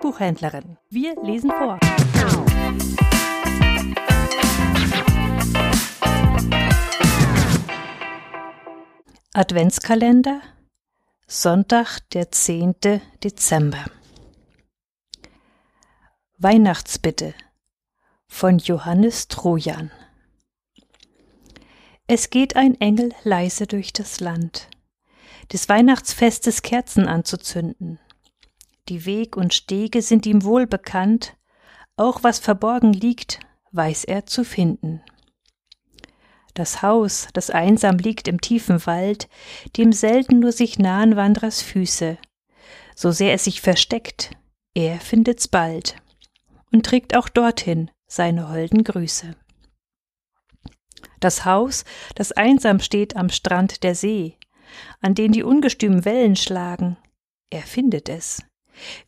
Buchhändlerin. Wir lesen vor. Adventskalender Sonntag, der 10. Dezember Weihnachtsbitte von Johannes Trojan Es geht ein Engel leise durch das Land, des Weihnachtsfestes Kerzen anzuzünden. Die Weg und Stege sind ihm wohl bekannt, auch was verborgen liegt, weiß er zu finden. Das Haus, das einsam liegt im tiefen Wald, dem selten nur sich nahen Wandrers Füße. So sehr es sich versteckt, er findet's bald und trägt auch dorthin seine holden Grüße. Das Haus, das einsam steht am Strand der See, an den die ungestümen Wellen schlagen, er findet es.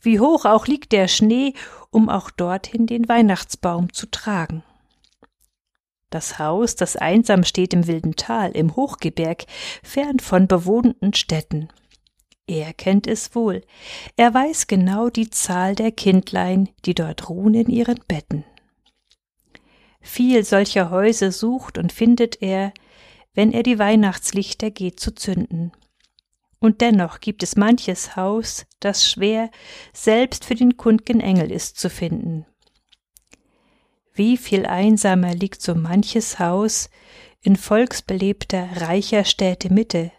Wie hoch auch liegt der Schnee, um auch dorthin den Weihnachtsbaum zu tragen. Das Haus, das einsam steht im wilden Tal, im Hochgebirg, fern von bewohnten Städten. Er kennt es wohl. Er weiß genau die Zahl der Kindlein, die dort ruhen in ihren Betten. Viel solcher Häuser sucht und findet er, wenn er die Weihnachtslichter geht zu zünden. Und dennoch gibt es manches Haus, das schwer selbst für den kundgen Engel ist zu finden. Wie viel einsamer liegt so manches Haus in volksbelebter, reicher Städte Mitte.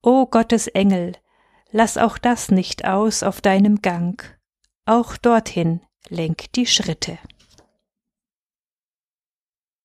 O Gottes Engel, lass auch das nicht aus auf deinem Gang, auch dorthin lenk die Schritte.